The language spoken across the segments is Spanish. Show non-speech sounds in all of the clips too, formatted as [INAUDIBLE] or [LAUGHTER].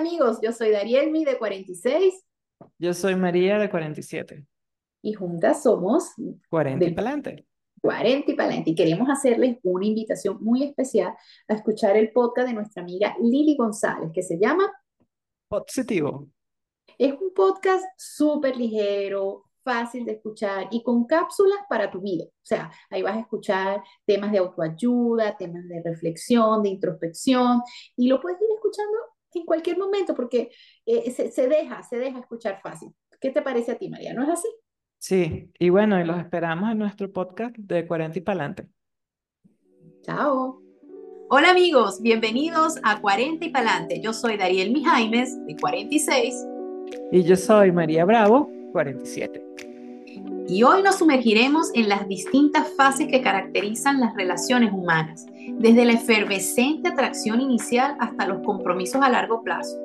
amigos, yo soy Darielmi de 46 Yo soy María de 47. y juntas somos 40 y adelante. 40 y Palante y queremos hacerles una invitación muy especial a escuchar el podcast de nuestra amiga Lili González que se llama, Positivo. es un podcast súper ligero, fácil de escuchar y con cápsulas para tu vida. O sea, ahí vas a escuchar temas de autoayuda, temas de reflexión, de introspección y lo puedes ir escuchando en cualquier momento porque eh, se, se deja, se deja escuchar fácil. ¿Qué te parece a ti, María? ¿No es así? Sí, y bueno, y los esperamos en nuestro podcast de 40 y para adelante. Chao. Hola amigos, bienvenidos a 40 y Palante. Yo soy Dariel Mijaimes, de 46, Y yo soy María Bravo, 47. Y hoy nos sumergiremos en las distintas fases que caracterizan las relaciones humanas, desde la efervescente atracción inicial hasta los compromisos a largo plazo.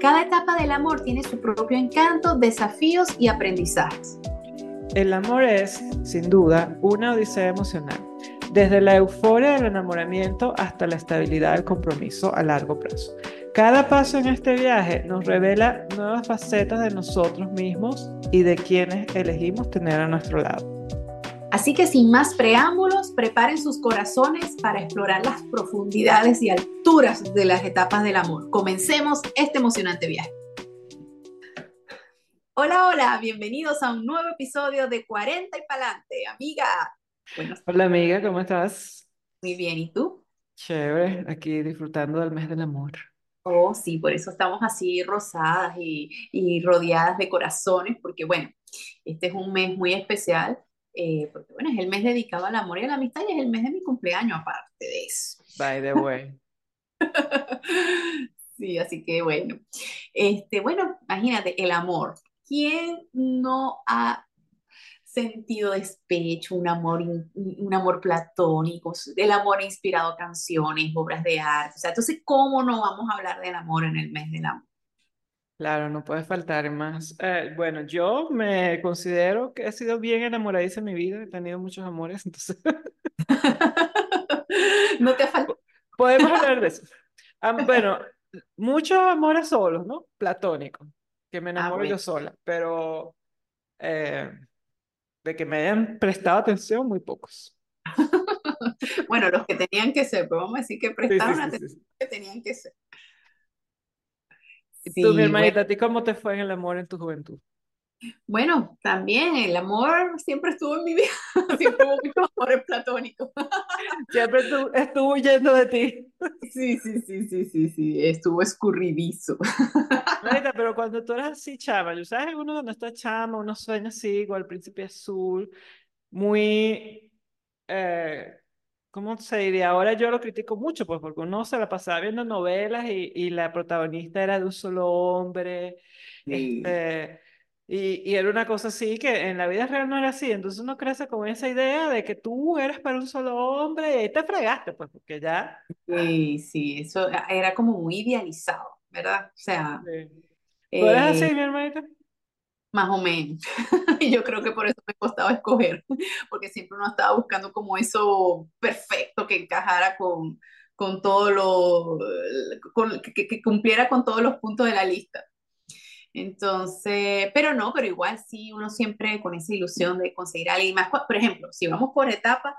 Cada etapa del amor tiene su propio encanto, desafíos y aprendizajes. El amor es, sin duda, una odisea emocional, desde la euforia del enamoramiento hasta la estabilidad del compromiso a largo plazo. Cada paso en este viaje nos revela nuevas facetas de nosotros mismos y de quienes elegimos tener a nuestro lado. Así que sin más preámbulos, preparen sus corazones para explorar las profundidades y alturas de las etapas del amor. Comencemos este emocionante viaje. Hola, hola, bienvenidos a un nuevo episodio de 40 y Palante, amiga. Hola amiga, ¿cómo estás? muy bien, ¿y tú? Chévere, aquí disfrutando del mes del amor. Oh, sí, por eso estamos así rosadas y, y rodeadas de corazones, porque bueno, este es un mes muy especial, eh, porque bueno, es el mes dedicado al amor y a la amistad y es el mes de mi cumpleaños aparte de eso. By the way. [LAUGHS] Sí, así que bueno. Este, bueno, imagínate, el amor. ¿Quién no ha sentido despecho, un amor, un amor platónico, el amor ha inspirado canciones, obras de arte? O sea, entonces, ¿cómo no vamos a hablar del amor en el mes del amor? Claro, no puede faltar más. Eh, bueno, yo me considero que he sido bien enamoradiza en mi vida, he tenido muchos amores, [LAUGHS] entonces [LAUGHS] No te falta. podemos hablar de eso. [LAUGHS] Am- bueno, muchos amores solos, ¿no? Platónicos, que me Ah, enamoro yo sola, pero eh, de que me hayan prestado atención, muy pocos. [LAUGHS] Bueno, los que tenían que ser, pero vamos a decir que Sí, sí, prestaron sí, atención sí. que tenían que ser. Tú, mi Sí, bueno. hermanita, ¿a ti cómo te fue en el amor en tu juventud? Bueno, también el amor siempre estuvo en mi vida, [LAUGHS] siempre hubo muchos amores platónicos. [LAUGHS] Siempre estuvo, estuvo huyendo de ti. Sí, sí, sí, sí, sí, sí, estuvo escurridizo. Marita, pero cuando tú eras así chama, yo sabes, uno cuando está chama, uno sueña así, igual el príncipe azul, muy, eh, ¿cómo se diría? Ahora yo lo critico mucho, pues, porque uno se la pasaba viendo novelas y, y la protagonista era de un solo hombre, Sí, este, y, y era una cosa así que en la vida real no era así, entonces uno crece con esa idea de que tú eres para un solo hombre y ahí te fregaste, pues, porque ya... sí, sí, eso era como muy idealizado, ¿verdad? O sea, sí. ¿Tú eres eh, así, mi hermanita? más o menos. [LAUGHS] Y yo creo que por eso me costaba escoger, [LAUGHS] porque siempre uno estaba buscando como eso perfecto que encajara con, con todo lo, con- que, que- cumpliera con todos los puntos de la lista. Entonces, pero no, pero igual sí, uno siempre con esa ilusión de conseguir a alguien más. Por ejemplo, si vamos por etapas,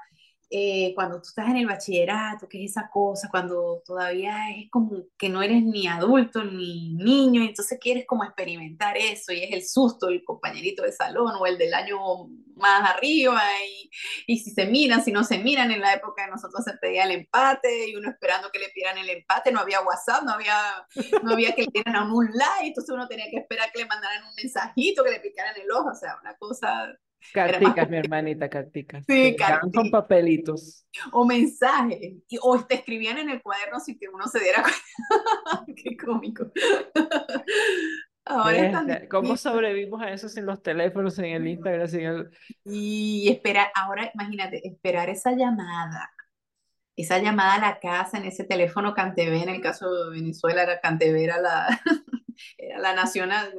eh, cuando tú estás en el bachillerato, que es esa cosa, cuando todavía es como que no eres ni adulto ni niño, y entonces quieres como experimentar eso, y es el susto, el compañerito de salón o el del año más arriba, y, y si se miran, si no se miran, en la época de nosotros se pedía el empate, y uno esperando que le pidieran el empate, no había WhatsApp, no había no había que le dieran a un like, entonces uno tenía que esperar que le mandaran un mensajito, que le picaran el ojo, o sea, una cosa, Carticas, mi hermanita, carticas. Sí, llegaban con papelitos. o mensajes, y- o te escribían en el cuaderno sin que uno se diera [LAUGHS] cuenta. Qué cómico. Ahora es tan Bestia, ¿Cómo sobrevivimos a eso sin los teléfonos, sin el Instagram, sin el... Y esperar, ahora imagínate, esperar esa llamada, esa llamada a la casa en ese teléfono Cantv, en el caso de Venezuela era Cantv, era la, era la nacional,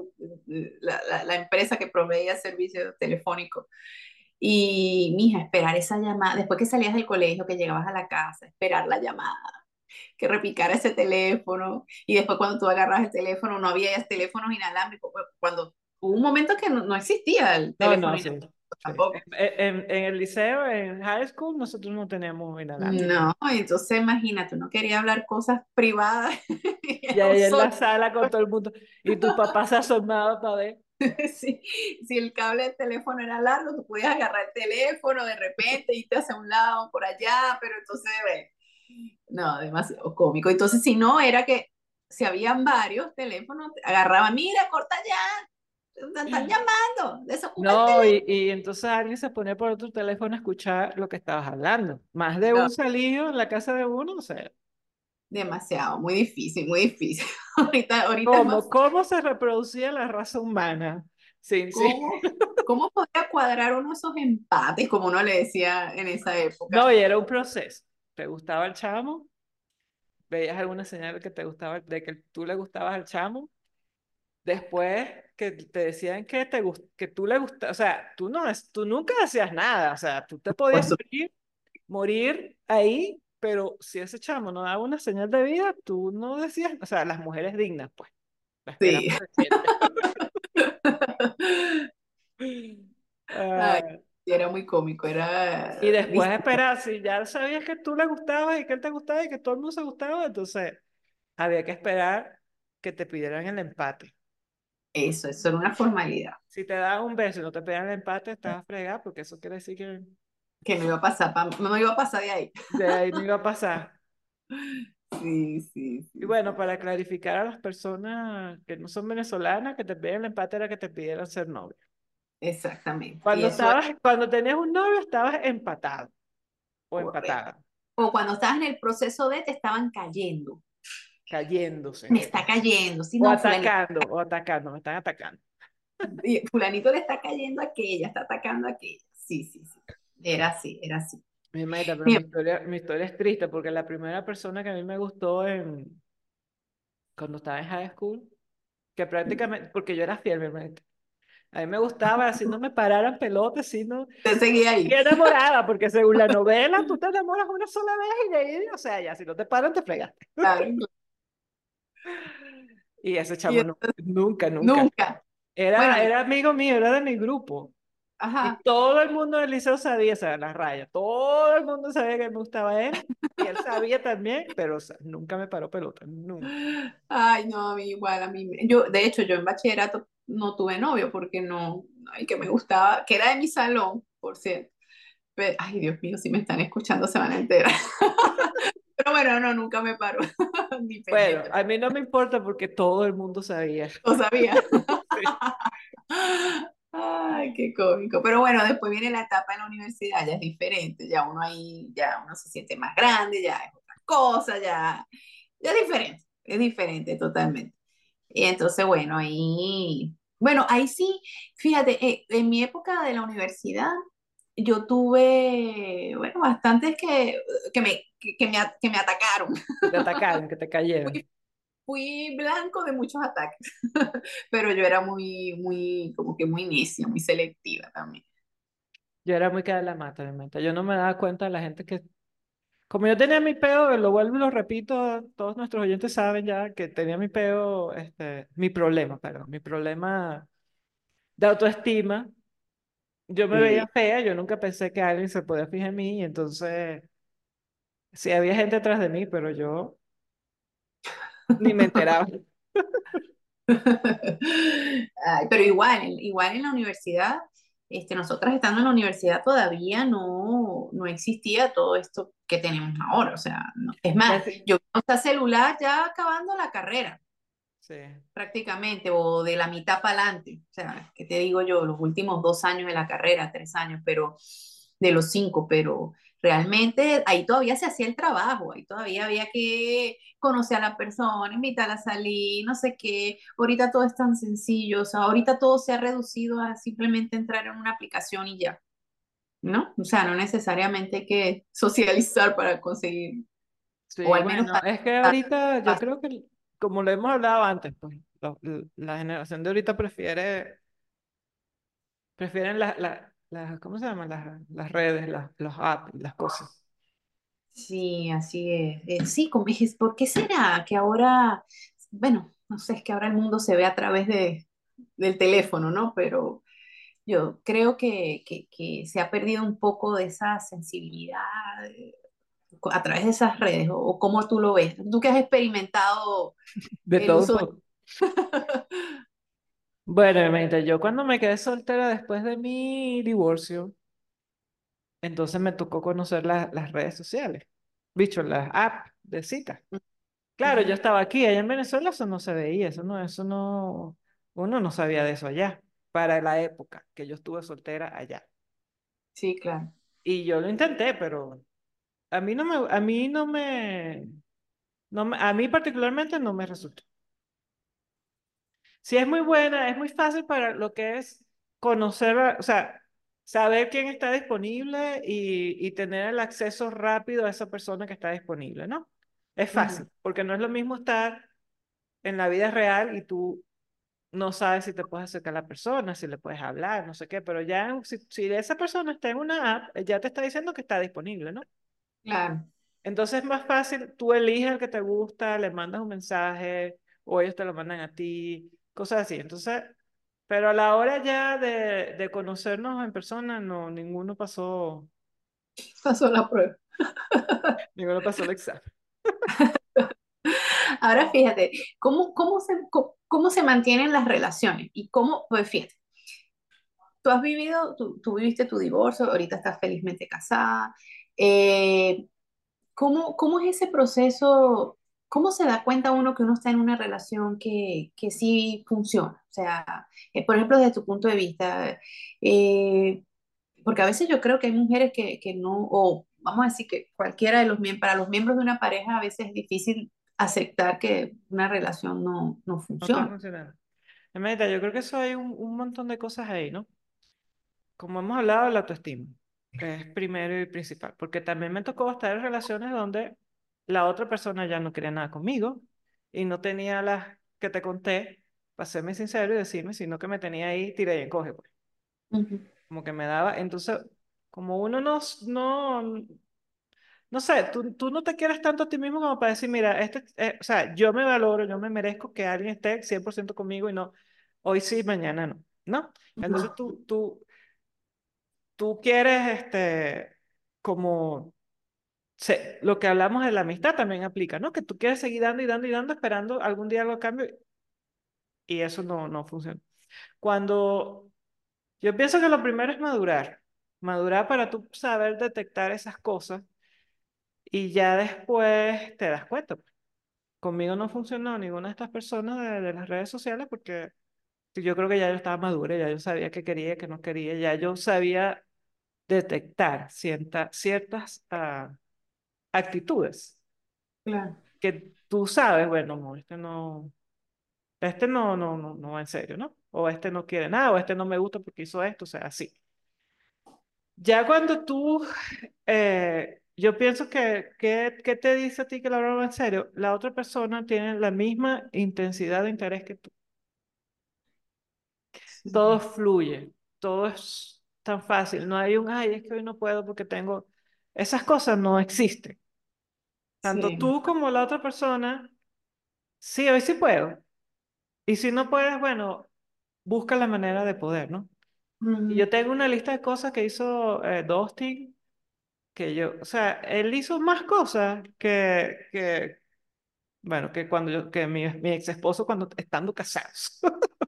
la, la, la empresa que proveía servicios telefónicos. Y, mija, esperar esa llamada, después que salías del colegio, que llegabas a la casa, esperar la llamada. que repicara ese teléfono. Y después cuando tú agarras el teléfono, no había teléfonos inalámbricos. Cuando hubo un momento que no, no existía el No, teléfono no, sí. inalámbrico. Tampoco. En, en- en el liceo, en high school, nosotros no teníamos inalámbrico. No, entonces imagínate, uno quería hablar cosas privadas. [LAUGHS] y ahí en la sala con todo el mundo. Y tu [LAUGHS] papá se asomaba para ver. [LAUGHS] Si, si el cable del teléfono era largo, tú podías agarrar el teléfono de repente, irte hacia un lado, por allá, pero entonces, ve, no, demasiado cómico. Entonces, si no, era que si habían varios teléfonos, agarraba, mira, corta ya, te están llamando, No, y, y entonces alguien se ponía por otro teléfono a escuchar lo que estabas hablando. Más de No, un salido en la casa de uno, o sea, demasiado, muy difícil, muy difícil. [LAUGHS] Ahorita, ahorita ¿cómo, más, cómo se reproducía la raza humana? Sí, sí. ¿cómo, cómo podía cuadrar uno esos empates, como uno le decía en esa época? No, y era un proceso. ¿Te gustaba el chamo? ¿Veías alguna señal de que te gustaba, de que tú le gustabas al chamo? Después que te decían que, te gust- que tú le gustas, o sea, tú, no, es- tú nunca hacías nada, o sea, tú te podías morir, morir ahí, pero si ese chamo no daba una señal de vida, tú no decías, o sea, las mujeres dignas, pues, las sí. [LAUGHS] Ay, Ah, sí, era muy cómico, y era después esperar, si ya sabías que tú le gustabas y que él te gustaba y que todo el mundo se gustaba, entonces había que esperar que te pidieran el empate. Eso, eso era una formalidad, Si te daban un beso y no te pedían el empate, estabas fregada, porque eso quiere decir que que no iba a pasar, pa- no iba a pasar de ahí. de ahí no iba a pasar. [LAUGHS] Sí, sí, Y bueno, para clarificar a las personas que no son venezolanas, que te piden el empate era que te pidieran ser novio. Exactamente. Cuando eso estabas, cuando tenías un novio, estabas empatado o Correcto. empatada, o cuando estabas en el proceso de te estaban cayendo. Cayéndose. Me está cayendo, si O no, fulanito, atacando, o atacando, me están atacando. [LAUGHS] y fulanito le está cayendo a aquella, está atacando a aquella. Sí, sí, sí. Era así, era así. Mi pero mi historia, mi historia es triste porque la primera persona que a mí me gustó en, cuando estaba en high school, que prácticamente, porque yo era fiel, mi meta. A mí me gustaba, así no me pararan pelotas, sino te seguía ahí. y enamorada, porque según la [LAUGHS] novela, tú te enamoras una sola vez y de ahí, o sea, ya si no te paran, te fregaste. Claro. Y ese Y chamo no, entonces, nunca, nunca. nunca. Era, Bueno, era amigo mío, era de mi grupo. Y ajá. todo el mundo del liceo sabía, o sea, las rayas, todo el mundo sabía que me gustaba él, y él sabía [LAUGHS] también, pero o sea, nunca me paró pelota, nunca. Ay, no, a mí igual, a mí, yo, de hecho, yo en bachillerato no tuve novio porque no, el que me gustaba, que era de mi salón, por cierto. Pe- ay, Dios mío, si me están escuchando se van a enterar. [LAUGHS] Pero bueno, no, nunca me paró, [LAUGHS] ni Bueno, a mí no me importa porque todo el mundo sabía. no sabía. [LAUGHS] Sí. Ay, qué cómico. Pero bueno, después viene la etapa en la universidad, ya es diferente, ya uno ahí, ya uno se siente más grande, ya es otra cosa, ya, ya es diferente, es diferente totalmente. Y entonces, bueno, ahí, bueno, ahí sí, fíjate, eh, en mi época de la universidad, yo tuve, bueno, bastantes que, que me, que, que me, que me atacaron. Que te atacaron, que te cayeron. Fui, fui blanco de muchos ataques, [LAUGHS] pero yo era muy, muy, como que muy necia, muy selectiva también. Yo era muy cara de la mata, meta. Yo no me daba cuenta de la gente que, como yo tenía mi peo, lo vuelvo y lo repito, todos nuestros oyentes saben ya que tenía mi peo, este, mi problema, perdón, mi problema de autoestima. Yo me veía fea, yo nunca pensé que alguien se podía fijar en mí, y entonces sí había gente atrás de mí, pero yo ni me enteraba. [LAUGHS] Ay, pero igual, igual en la universidad, este, nosotras estando en la universidad todavía no, no existía todo esto que tenemos ahora. O sea, no- es más, yo usaba celular ya acabando la carrera, sí. prácticamente, o de la mitad para adelante. O sea, ¿qué te digo yo? Los últimos dos años de la carrera, tres años, pero de los cinco, pero realmente ahí todavía se hacía el trabajo, ahí todavía había que conocer a la persona, invitarla a salir, no sé qué. Ahorita todo es tan sencillo, o sea, ahorita todo se ha reducido a simplemente entrar en una aplicación y ya, ¿no? O sea, no necesariamente hay que [LAUGHS] socializar para conseguir, Sí, o al menos bueno, para... es que ahorita yo creo que, como lo hemos hablado antes, pues la generación de ahorita prefiere, prefieren las, las- ¿cómo se llaman? Las, las redes, las, los apps, las cosas. Sí, así es. Eh, sí, como es, ¿por qué será que ahora, bueno, no sé, es que ahora el mundo se ve a través de, del teléfono, ¿no? Pero yo creo que, que, que se ha perdido un poco de esa sensibilidad eh, a través de esas redes, o, o cómo tú lo ves. Tú que has experimentado De el todo uso. Bueno, imagínate, yo cuando me quedé soltera después de mi divorcio, entonces me tocó conocer la- las redes sociales, bicho, las apps de cita. Claro, yo estaba aquí, allá en Venezuela eso no se veía, eso no, eso no, uno no sabía de eso allá, para la época que yo estuve soltera allá. Sí, claro. Y yo lo intenté, pero a mí no me, a mí no me, no me- a mí particularmente no me resultó. Sí, es muy buena, es muy fácil para lo que es conocer, o sea, saber quién está disponible y, y tener el acceso rápido a esa persona que está disponible, ¿no? Es fácil, porque no es lo mismo estar en la vida real y tú no sabes si te puedes acercar a la persona, si le puedes hablar, no sé qué, pero ya si, si esa persona está en una app, ya te está diciendo que está disponible, ¿no? Claro. Entonces es más fácil, tú eliges el que te gusta, le mandas un mensaje o ellos te lo mandan a ti, cosas así. Entonces, pero a la hora ya de, de conocernos en persona, no, ninguno pasó, Pasó la prueba. [LAUGHS] ninguno pasó el examen. [LAUGHS] Ahora fíjate, ¿cómo, cómo se, cómo, cómo se mantienen las relaciones? Y cómo, pues fíjate, tú has vivido, tú, tú viviste tu divorcio, ahorita estás felizmente casada. Eh, ¿cómo, cómo es ese proceso? ¿Cómo se da cuenta uno que uno está en una relación que, que sí funciona? O sea, eh, por ejemplo, desde tu punto de vista, eh, porque a veces yo creo que hay mujeres que, que no, o vamos a decir que cualquiera de los miembros, para los miembros de una pareja a veces es difícil aceptar que una relación no, no No funciona. funcionando. Imagínate, yo creo que eso hay un, un montón de cosas ahí, ¿no? Como hemos hablado la autoestima, es primero y principal, porque también me tocó estar en relaciones donde la otra persona ya no quería nada conmigo y no tenía las que te conté, para serme sincero y decirme, sino que me tenía ahí, tira y encoge, pues. Ujú, Como que me daba, entonces, como uno no, no, no sé, tú, tú no te quieres tanto a ti mismo como para decir, mira, este, eh, o sea, yo me valoro, yo me merezco que alguien esté 100% conmigo y no, hoy sí, mañana no, ¿no? Entonces tú, tú tú quieres, este, como se- lo que hablamos de la amistad también aplica, ¿no? Que tú quieres seguir dando y dando y dando esperando algún día algo a cambio y eso no, no funciona. Cuando yo pienso que lo primero es madurar, madurar para tú saber detectar esas cosas y ya después te das cuenta. pues. Conmigo no funcionó ninguna de estas personas de, de las redes sociales porque yo creo que ya yo estaba madura, ya yo sabía qué quería, qué no quería, ya yo sabía detectar cierta- ciertas ah, actitudes Claro, que tú sabes, bueno, no, este no, este no, no, no, no en serio, ¿no? O este no quiere nada, o este no me gusta porque hizo esto, o sea, así. Ya cuando tú, eh, yo pienso que, que, ¿qué te dice a ti que la broma va en serio? La otra persona tiene la misma intensidad de interés que tú. Todo sí, fluye, todo es tan fácil. No hay un, ay, es que hoy no puedo porque tengo... Esas cosas no existen. Tanto sí. tú como la otra persona, sí, hoy sí puedo. Y si no puedes, bueno, busca la manera de poder, ¿no? Yo tengo una lista de cosas que hizo eh, Dustin, que yo, o sea, él hizo más cosas que, que bueno, que cuando yo, que mi, mi ex esposo cuando estando casados. [LAUGHS]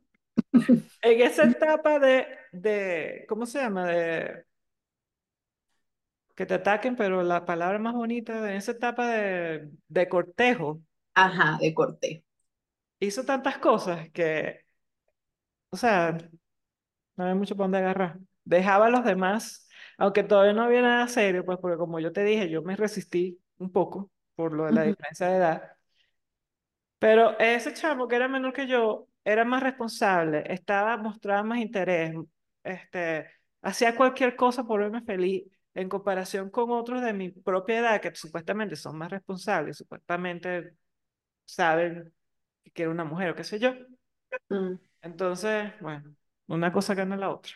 En esa etapa de, de, ¿cómo se llama? De que te ataquen, pero la palabra más bonita, en esa etapa de, de cortejo, Ajá, de corte. hizo tantas cosas que, o sea, No había mucho para dónde agarrar. Dejaba a los demás, aunque todavía no había nada serio, pues porque como yo te dije, yo me resistí un poco por lo de la Ujú, diferencia de edad. Pero ese chamo que era menor que yo, era más responsable, estaba, mostraba más interés, este, hacía cualquier cosa por verme feliz en comparación con otros de mi propia edad que supuestamente son más responsables, supuestamente saben que quiero una mujer o qué sé yo. mm. Entonces, bueno, una cosa gana la otra.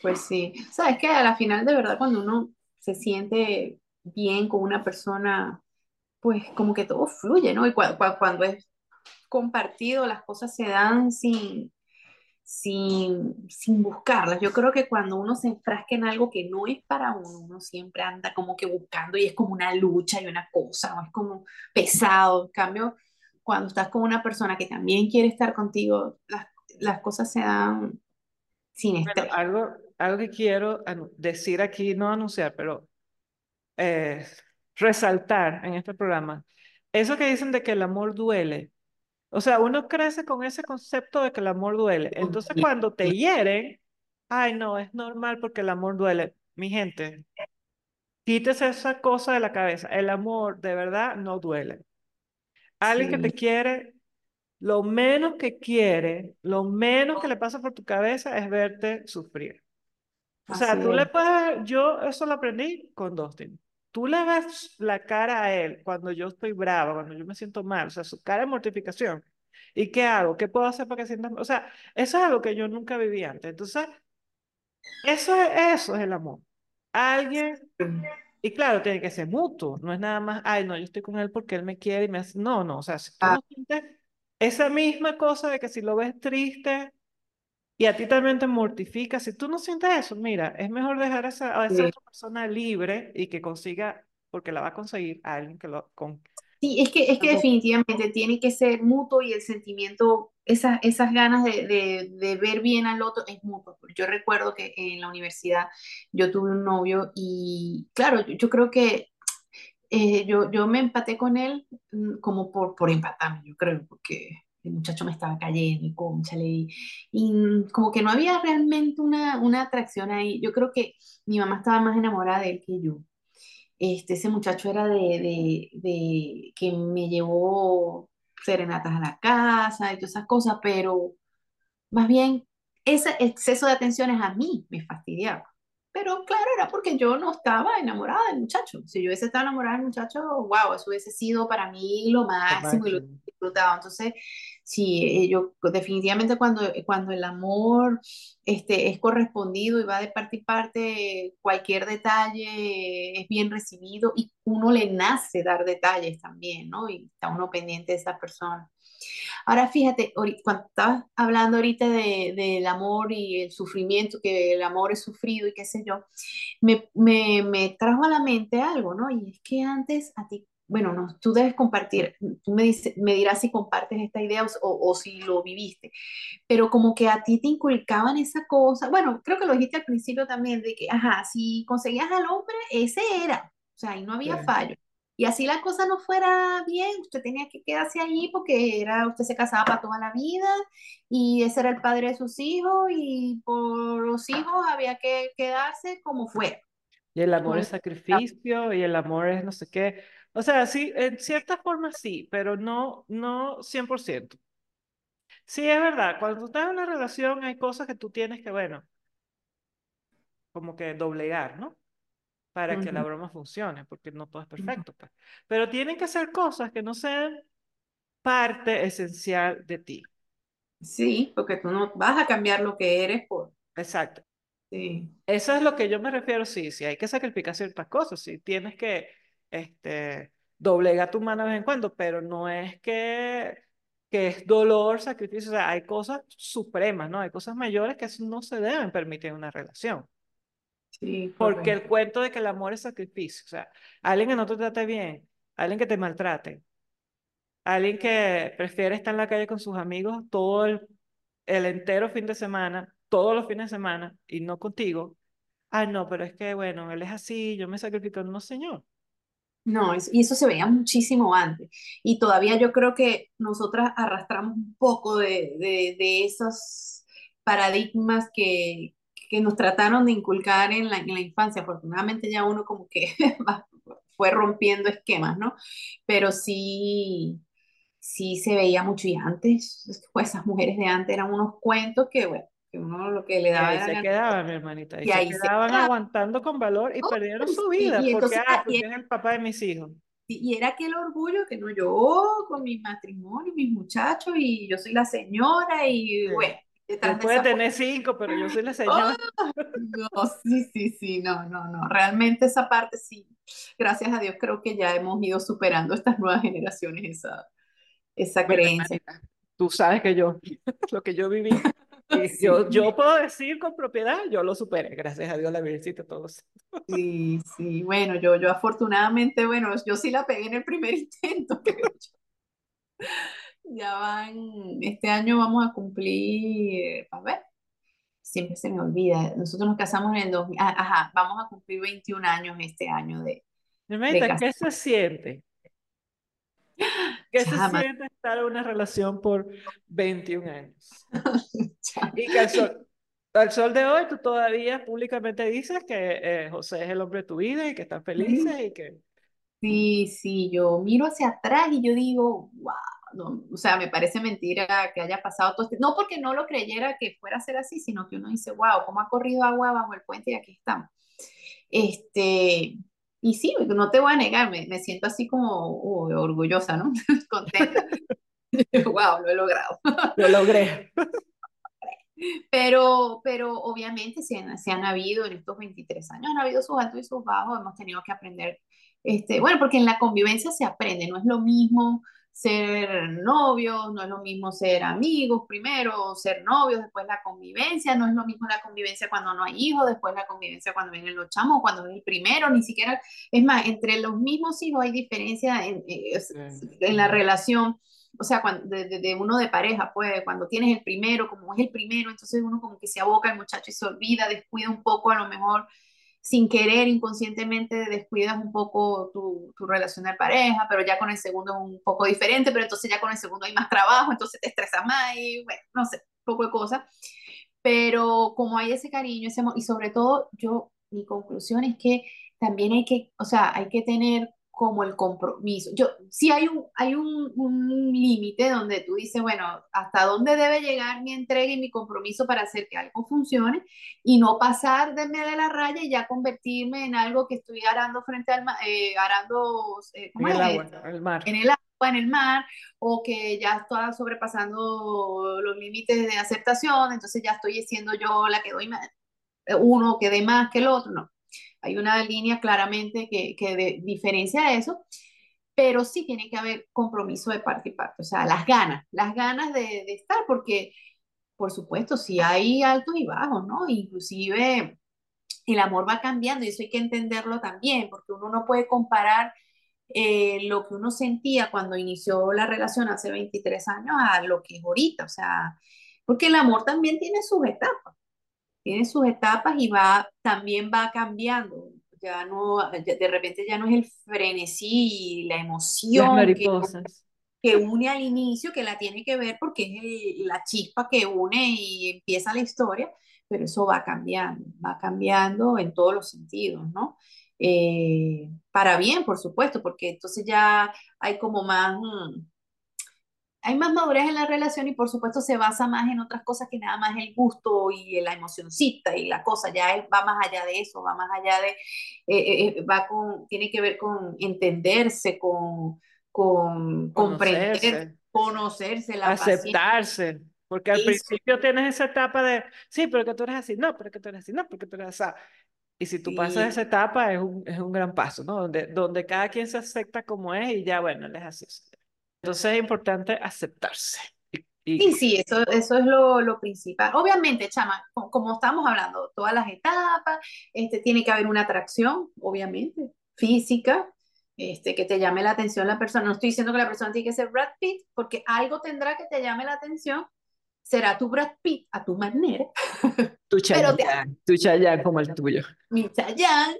Pues sí, sabes que a la final de verdad cuando uno se siente bien con una persona, pues como que todo fluye, ¿no? Y cuando es compartido, las cosas se dan sin, sin, sin buscarlas. Yo creo que cuando uno se enfrasca en algo que no es para uno, uno siempre anda como que buscando y es como una lucha y una cosa, o es como pesado. En cambio, cuando estás con una persona que también quiere estar contigo, las, las cosas se dan sin estrés. algo, algo que quiero decir aquí, no anunciar, pero eh, resaltar en este programa, eso que dicen de que el amor duele, o sea, uno crece con ese concepto de que el amor duele. Entonces, cuando te hieren, ay, no, es normal porque el amor duele. Mi gente, quítese esa cosa de la cabeza. El amor de verdad no duele. Alguien que te quiere, lo menos que quiere, lo menos que le pasa por tu cabeza es verte sufrir. O sea, tú le puedes, yo eso lo aprendí con Dustin tú le ves la cara a él cuando yo estoy brava, cuando yo me siento mal, o sea, su cara de mortificación. ¿Y qué hago? ¿Qué puedo hacer para que sienta O sea, eso es algo que yo nunca viví antes. Entonces, eso es, eso es el amor. Alguien, y claro, tiene que ser mutuo, no es nada más, ay, no, yo estoy con él porque él me quiere y me hace, no, no, o sea, si tú ah. no sientes esa misma cosa de que si lo ves triste, y a ti también te mortifica. Si tú no sientes eso, mira, es mejor dejar a esa, a esa otra persona libre y que consiga, porque la va a conseguir a alguien que lo... Con... Sí, es que, es que definitivamente tiene que ser mutuo y el sentimiento, esas, esas ganas de, de, de, ver bien al otro es mutuo. Yo recuerdo que en la universidad yo tuve un novio y claro, yo, yo creo que eh, yo, yo me empaté con él mm, como por, por empatarme, yo creo, porque el muchacho me estaba cayendo y conchale, y, y como que no había realmente una, una atracción ahí. Yo creo que mi mamá estaba más enamorada de él que yo. Este, ese muchacho era de, de, de que me llevó serenatas a la casa y todas esas cosas, pero más bien ese exceso de atenciones a mí me fastidiaba. Pero claro, era porque yo no estaba enamorada del muchacho. Si yo hubiese estado enamorada del muchacho, wow, eso hubiese sido para mí lo máximo y lo disfrutaba. Entonces, sí, eh, yo definitivamente cuando, cuando el amor este, es correspondido y va de parte y parte, cualquier detalle es bien recibido y uno le nace dar detalles también, ¿no? Y está uno pendiente de esa persona. Ahora fíjate, cuando estabas hablando ahorita del de, amor y el sufrimiento, que el amor es sufrido y qué sé yo, me, me, me trajo a la mente algo, ¿no? Y es que antes a ti bueno, no, tú debes compartir, tú me, dice, me dirás si compartes esta idea o, o, si lo viviste, pero como que a ti te inculcaban esa cosa, bueno, creo que lo dijiste al principio también, de que, ajá, si conseguías al hombre, ese era, o sea, ahí no había fallo. Y así la cosa no fuera bien, usted tenía que quedarse ahí porque era, usted se casaba para toda la vida y ese era el padre de sus hijos y por los hijos había que quedarse como fuera. Y el amor es sacrificio y el amor es no sé qué. O sea, sí, en cierta forma sí, pero no, no 100%. Sí, es verdad, cuando tú estás en una relación hay cosas que tú tienes que, bueno, como que doblegar, ¿no? para que la broma funcione, porque no todo es perfecto. Pues. Pero tienen que ser cosas que no sean parte esencial de ti. Sí, porque tú no vas a cambiar lo que eres por... Exacto. Sí. Eso es lo que yo me refiero, sí, sí, hay que sacrificar ciertas cosas, sí, tienes que este, doblegar tu mano de vez en cuando, pero no es que, que es dolor, sacrificio, o sea, hay cosas supremas, ¿no? Hay cosas mayores que no se deben permitir en una relación. Porque el cuento de que el amor es sacrificio, o sea, alguien que no te trate bien, alguien que te maltrate, alguien que prefiere estar en la calle con sus amigos todo el, el entero fin de semana, todos los fines de semana y no contigo. Ah, no, pero es que bueno, él es así, yo me sacrifico, no, señor. No, y eso se veía muchísimo antes. Y todavía yo creo que nosotras arrastramos un poco de, de, de esos paradigmas que, que nos trataron de inculcar en la, en la infancia. Afortunadamente ya uno como que [LAUGHS] fue rompiendo esquemas, ¿no? Pero sí, sí se veía mucho y antes, pues esas mujeres de antes eran unos cuentos que, bueno, que uno lo que le daba... Y ahí se quedaban, mi hermanita, y, ahí se quedaban aguantando con valor y perdieron su vida, porque, ah, porque es el papá de mis hijos. Y era aquel orgullo que no yo con mi matrimonio, mis muchachos, y yo soy la señora, y bueno, puede tener cinco, pero yo soy la [LAUGHS] señora. no, sí, sí, sí, no, no, no. Realmente esa parte sí, gracias a Dios creo que ya hemos ido superando estas nuevas generaciones esa, esa creencia. Tú sabes que yo, [LAUGHS] lo que yo viví, y Sí, [LAUGHS] yo, yo puedo decir con propiedad, yo lo superé, gracias a Dios, la Virgencita, todos. sí, sí. Bueno, yo, yo afortunadamente, bueno, yo sí la pegué en el primer [LAUGHS] intento. Ya van, este año vamos a cumplir, a ver, siempre se me olvida. Nosotros nos casamos en el 2000, ah, ajá, vamos a cumplir 21 años este año de, de. ¿qué se siente? ¿Qué se Chama, siente estar en una relación por 21 años? [LAUGHS] chama. Y que al sol, al sol de hoy tú todavía públicamente dices que eh, José es el hombre de tu vida y que están felices y que... Sí, sí, yo miro hacia atrás y yo digo, wow, no, o sea, me parece mentira que haya pasado todo este, no porque no lo creyera que fuera a ser así, sino que uno dice, wow, cómo ha corrido agua bajo el puente y aquí estamos. Este, y sí, no te voy a negar, me, me siento así como orgullosa, ¿no? [LAUGHS] Contenta. [LAUGHS] Wow, lo he logrado. Lo logré. Pero, pero obviamente se han, se han habido en estos 23 años, han habido sus altos y sus bajos, hemos tenido que aprender, este, bueno, porque en la convivencia se aprende, no es lo mismo ser novios, no es lo mismo ser amigos primero, ser novios, después la convivencia, no es lo mismo la convivencia cuando no hay hijos, después la convivencia cuando vienen los chamos, cuando es el primero, ni siquiera, es más, entre los mismos hijos hay diferencia en, en, Sí. en la relación o sea, cuando, de, de, de, uno de pareja, pues cuando tienes el primero, como es el primero, entonces uno como que se aboca al muchacho y se olvida, descuida un poco, a lo mejor sin querer, inconscientemente descuidas un poco tu, tu relación de pareja, pero ya con el segundo es un poco diferente, pero entonces ya con el segundo hay más trabajo, entonces te estresas más y bueno, no sé, poco de cosas. Pero como hay ese cariño, ese amor, y sobre todo yo, mi conclusión es que también hay que, o sea, hay que tener como el compromiso. Yo, sí hay un, hay un, un límite donde tú dices, bueno, hasta dónde debe llegar mi entrega y mi compromiso para hacer que algo funcione y no pasar de, de la raya y ya convertirme en algo que estoy arando frente al mar, eh, arando, eh, ¿cómo En el agua, el mar. En el agua, en el mar, o que ya estoy sobrepasando los límites de aceptación, entonces ya estoy siendo yo la que doy más, uno que dé más que el otro, no hay una línea claramente que, que de, diferencia eso, pero sí tiene que haber compromiso de parte y parte, o sea, las ganas, las ganas de, de estar, porque por supuesto, sí hay altos y bajos, ¿no? Inclusive el amor va cambiando y eso hay que entenderlo también, porque uno no puede comparar eh, lo que uno sentía cuando inició la relación hace 23 años a lo que es ahorita, o sea, porque el amor también tiene sus etapas tiene sus etapas y va, también va cambiando. Ya no, de repente ya no es el frenesí y la emoción mariposas. Que, que, une al inicio, que la tiene que ver porque es el, la chispa que une y empieza la historia, pero eso va cambiando, va cambiando en todos los sentidos, ¿no? Eh, para bien, por supuesto, porque entonces ya hay como más... Mmm, hay más madurez en la relación y por supuesto se basa más en otras cosas que nada más el gusto y la emocioncita y la cosa, ya él va más allá de eso, va más allá de, eh, eh, va con, tiene que ver con entenderse, con, con conocerse. comprender, conocerse, la aceptarse. Paciencia. Porque al Eso. principio tienes esa etapa de, sí, pero que tú eres así, no, pero que tú eres así, no, porque tú eres así. Y si tú Sí. pasas esa etapa es un, es un gran paso, ¿no? Donde, donde cada quien se acepta como es y ya, bueno, él es así. Entonces es importante aceptarse. Y, y- Sí, sí, eso, eso es lo, lo principal. Obviamente, chama, co- como estamos hablando, todas las etapas, este, tiene que haber una atracción, obviamente, física, este, que te llame la atención la persona. No estoy diciendo que la persona tiene que ser Brad Pitt, porque algo tendrá que te llame la atención. Será tu Brad Pitt a tu manera, tu [LAUGHS] pero te- Chayanne, tu Chayanne como el tuyo. mi Chayanne,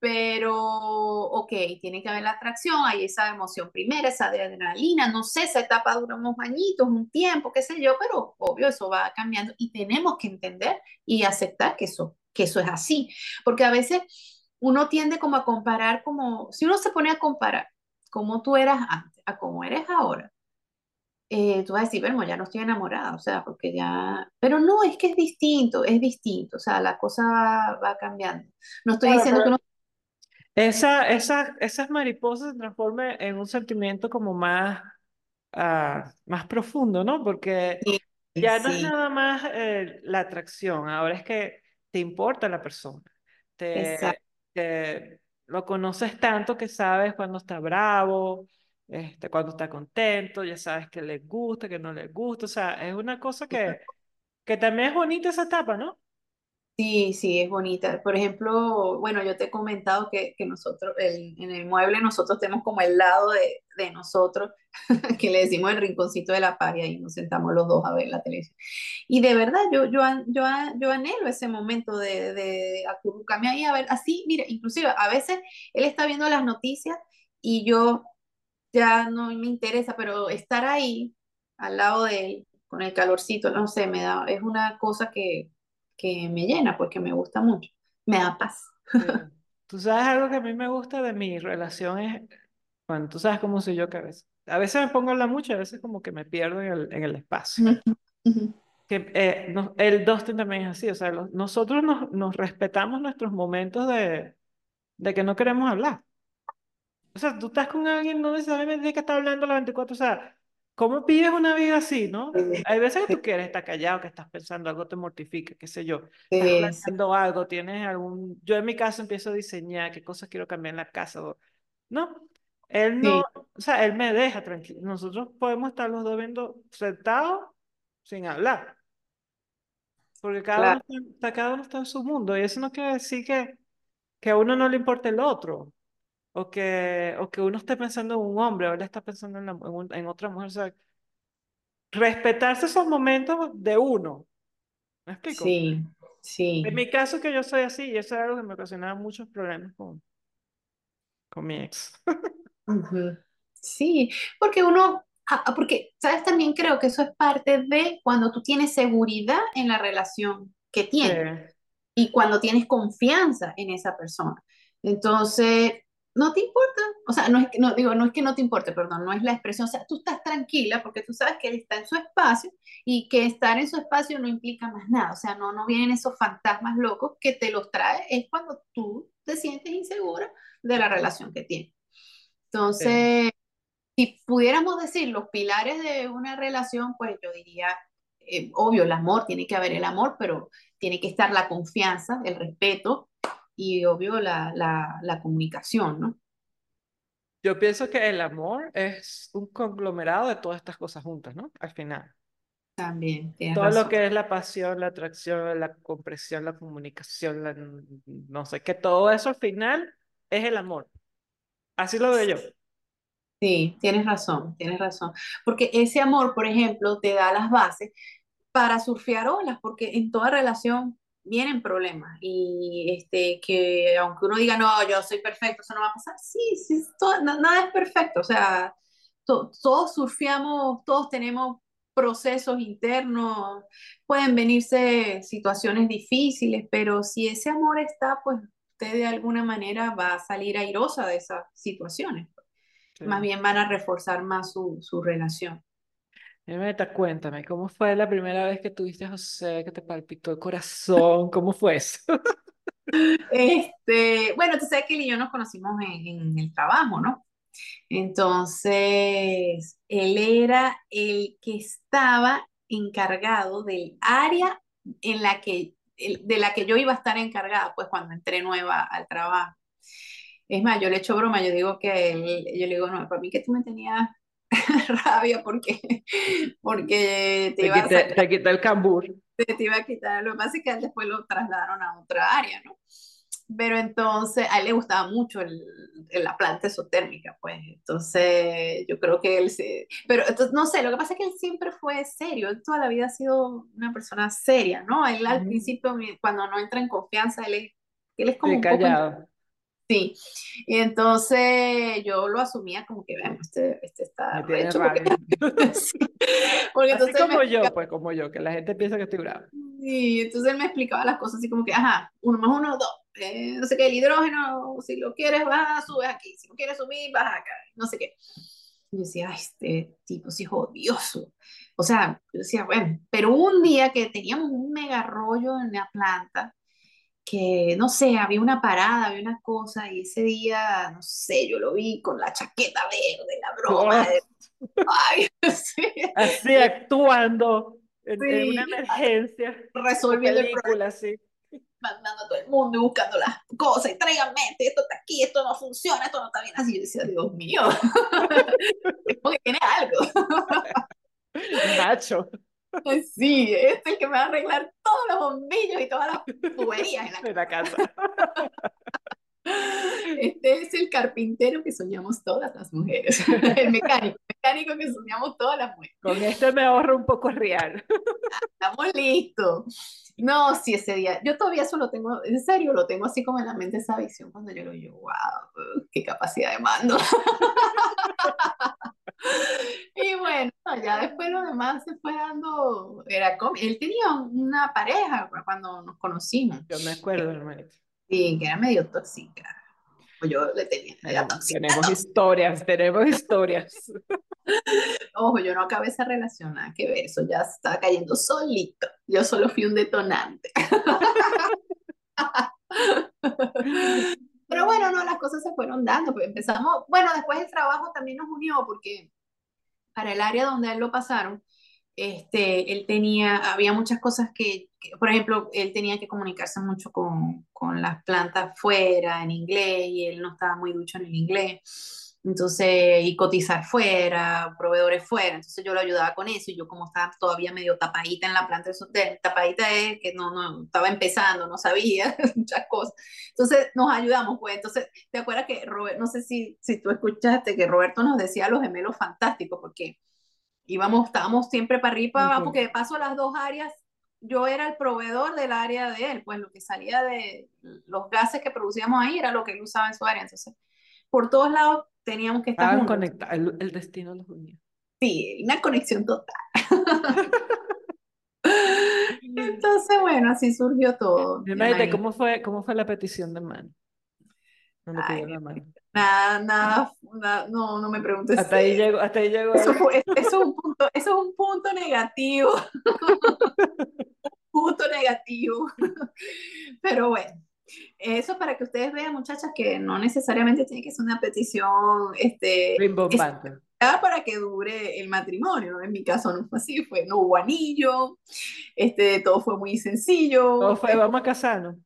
pero, ok, tiene que haber la atracción, hay esa emoción primera, esa de adrenalina, no sé, esa etapa dura unos añitos, un tiempo, qué sé yo, pero obvio eso va cambiando y tenemos que entender y aceptar que eso, que eso es así, porque a veces uno tiende como a comparar, como, si uno se pone a comparar cómo tú eras antes a cómo eres ahora, eh, tú vas a decir, bueno, ya no estoy enamorada, o sea, porque ya, pero no, es que es distinto, es distinto, o sea, la cosa va, va cambiando. No estoy Claro, diciendo que uno Esa, esa, esas mariposas se transforman en un sentimiento como más, ah, más profundo, ¿no? Porque Sí, ya no es sí, nada más eh, la atracción, ahora es que te importa la persona, te, te- lo conoces tanto que sabes cuando está bravo, este, cuando está contento, ya sabes que le gusta, que no le gusta, o sea, es una cosa que, que también es bonita esa etapa, ¿no? Sí, sí, es bonita. Por ejemplo, bueno, yo te he comentado que, que nosotros, el- en el mueble, nosotros tenemos como el lado de, de nosotros, [LAUGHS] que le decimos el rinconcito de la paz, y ahí nos sentamos los dos a ver la televisión. Y de verdad, yo, yo, yo, yo anhelo ese momento de, de acurrucarme ahí a ver, así, mira, inclusive a veces él está viendo las noticias y yo ya no me interesa, pero estar ahí al lado de él, con el calorcito, no sé, me da, es una cosa que, que me llena, pues que me gusta mucho, me da paz. Tú sabes algo que a mí me gusta de mi relación es, bueno, tú sabes cómo soy yo que a veces, a veces me pongo a hablar mucho, a veces como que me pierdo en el, en el espacio. Que, eh, no- el Dustin también es así, o sea, los- nosotros nos, nos respetamos nuestros momentos de, de que no queremos hablar. O sea, tú estás con alguien, no necesariamente tienes que estar hablando las 24, o sea, ¿cómo pides una vida así, no? Hay veces que tú [LAUGHS] quieres estar callado, que estás pensando algo te mortifica, qué sé yo, estás planeando algo, tienes algún... Yo en mi caso empiezo a diseñar qué cosas quiero cambiar en la casa, ¿no? Él no, sí, o sea, él me deja tranquilo. Nosotros podemos estar los dos viendo sentados sin hablar, porque cada uno claro, está, está- cada uno está en su mundo, y eso no quiere decir que, que a uno no le importe el otro. O que, o que uno esté pensando en un hombre, él está pensando en, la- en un- en otra mujer. O sea, respetarse esos momentos de uno. ¿Me explico? sí, En sí. mi caso, que yo soy así, y eso es algo que me ocasionaba muchos problemas con, con mi ex. [LAUGHS] Ujú. Sí, porque uno, ah, ah, porque, ¿sabes? También creo que eso es parte de cuando tú tienes seguridad en la relación que Sí, tienes. y cuando tienes confianza en esa persona. Entonces, no te importa, o sea, no es que, no digo, no es que no te importe, perdón, no es la expresión, o sea, tú estás tranquila porque tú sabes que él está en su espacio y que estar en su espacio no implica más nada, o sea, no, no vienen esos fantasmas locos que te los trae, es cuando tú te sientes insegura de la relación que tienes. sí. Entonces, si pudiéramos decir los pilares de una relación, pues yo diría, eh, obvio, el amor, tiene que haber el amor, pero tiene que estar la confianza, el respeto y obvio la, la, la comunicación, ¿no? Yo pienso que el amor es un conglomerado de todas estas cosas juntas, ¿no? Al final. También, Todo lo que es la pasión, la atracción, la compresión, la comunicación, la, no sé, que todo eso al final es el amor. Así lo veo yo. Sí, tienes razón, tienes razón. Porque ese amor, por ejemplo, te da las bases para surfear olas, porque en toda relación vienen problemas y este, que aunque uno diga, no, yo soy perfecto, eso no va a pasar, sí, sí, todo- na- nada es perfecto, o sea, to- todos surfeamos, todos tenemos procesos internos, pueden venirse situaciones difíciles, pero si ese amor está, pues usted de alguna manera va a salir airosa de esas situaciones, Sí. más bien van a reforzar más su, su relación. Meta, cuéntame, ¿cómo fue la primera vez que tuviste a José, que te palpitó el corazón? ¿Cómo fue eso? Este, bueno, tú sabes que él y yo nos conocimos en, el trabajo, ¿no? Entonces, él era el que estaba encargado del área en la que, de la que yo iba a estar encargada, pues cuando entré nueva al trabajo. Es más, yo le echo broma, yo digo que él, yo le digo, no, para mí que tú me tenías [LAUGHS] rabia porque, porque te Te iba a te el cambur. te iba a quitar. Lo que pasa es que después lo trasladaron a otra área, ¿no? Pero entonces a él le gustaba mucho el, el- la planta esotérmica, pues. Entonces yo creo que él se... Pero entonces, no sé, lo que pasa es que él siempre fue serio. Él toda la vida ha sido una persona seria, ¿no? Él al principio, cuando no entra en confianza, él es, él es como poco... Sí, y entonces yo lo asumía como que, bueno, este, este está recho, porque, [LAUGHS] sí, porque Así entonces como explicaba yo, pues como yo, que la gente piensa que estoy bravo. Y entonces él me explicaba las cosas así como que, ajá, uno más uno, dos. Eh, no sé qué, el hidrógeno, si lo quieres, baja, subes aquí. Si no quieres subir, baja acá. No sé qué. Y yo decía, ay, este tipo sí es odioso. O sea, yo decía, bueno, pero un día que teníamos un mega rollo en la planta, que no sé, había una parada, había una cosa, y ese día, no sé, yo lo vi con la chaqueta verde, la broma, Oh, de, ay, [LAUGHS] sí, así actuando en, en una emergencia, resolviendo el problema. mandando a todo el mundo y buscando las cosas y tráiganme esto está aquí, esto no funciona, esto no está bien así. Yo decía, Dios mío, [LAUGHS] que tiene algo. [LAUGHS] Nacho. Sí, este es el que me va a arreglar todos los bombillos y todas las tuberías en la, en la casa. [LAUGHS] Este es el carpintero que soñamos todas las mujeres. [LAUGHS] El mecánico, el mecánico que soñamos todas las mujeres. Con este me ahorro un poco real. Estamos listos. No, sí, ese día. Yo todavía eso lo tengo, en serio, lo tengo así como en la mente esa visión cuando yo lo digo, wow, qué capacidad de mando. [LAUGHS] Y bueno, ya después lo demás se fue dando, era él tenía una pareja cuando nos conocimos. Yo me acuerdo, hermanito. Sí, que era medio tóxica. O yo le tenía, era tóxica. Tenemos historias, tenemos historias. [LAUGHS] Ojo, yo no acabé esa relación, nada que ver, eso ya estaba cayendo solito. Yo solo fui un detonante. [LAUGHS] Pero bueno, no, las cosas se fueron dando, pues empezamos, bueno, después el trabajo también nos unió porque para el área donde él lo pasaron, este, él tenía, había muchas cosas que, por ejemplo, él tenía que comunicarse mucho con, con, las plantas fuera en inglés y él no estaba muy ducho en el inglés. Entonces, y cotizar fuera, proveedores fuera. Entonces yo lo ayudaba con eso y yo como estaba todavía medio tapadita en la planta de tapadita es que no, no, estaba empezando, no sabía [LAUGHS] muchas cosas. Entonces nos ayudamos, pues. Entonces, ¿te acuerdas que Robert, no sé si, si tú escuchaste que Roberto nos decía los gemelos fantásticos, porque íbamos, estábamos siempre para arriba, porque de paso las dos áreas, yo era el proveedor del área de él, pues lo que salía de los gases que producíamos ahí era lo que él usaba en su área, entonces por todos lados teníamos que estar conectados, el, el, destino los unía. Sí, una conexión total. [LAUGHS] Entonces, bueno, así surgió todo. ¿cómo fue, ¿cómo fue la petición de mano? No me pidió la mano. Nada, nada, nada, no, no me preguntes. Hasta ahí llegó, hasta ahí llegó. Eso, eso, es un punto, eso es un punto negativo. [LAUGHS] [LAUGHS] punto negativo. Pero bueno, eso para que ustedes vean, muchachas, que no necesariamente tiene que ser una petición, este, para que dure el matrimonio. En mi caso no fue así, fue, no hubo anillo, este, todo fue muy sencillo. Todo fue, vamos a casarnos.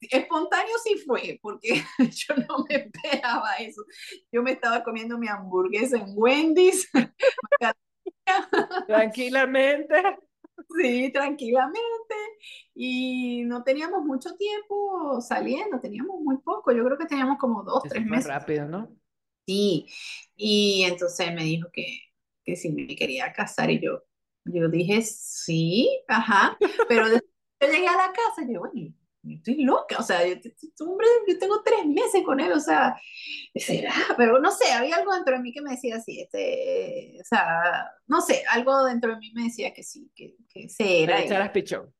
Espontáneo sí fue, porque [LAUGHS] yo no me esperaba eso. Yo me estaba comiendo mi hamburguesa en Wendy's. [LAUGHS] [LAUGHS] Tranquilamente. Sí, tranquilamente. Y no teníamos mucho tiempo saliendo, teníamos muy poco. Yo creo que teníamos como dos, tres meses. rápido, ¿no? Sí. Y entonces me dijo que, que si me quería casar y yo, yo dije sí, ajá. Pero después yo llegué a la casa y yo, bueno, estoy loca, o sea, yo, hombre, yo tengo tres meses con él, o sea, será, pero no sé, había algo dentro de mí que me decía así, este, o sea, no sé, algo dentro de mí me decía que sí, que, que se era. Que le echaras pichón.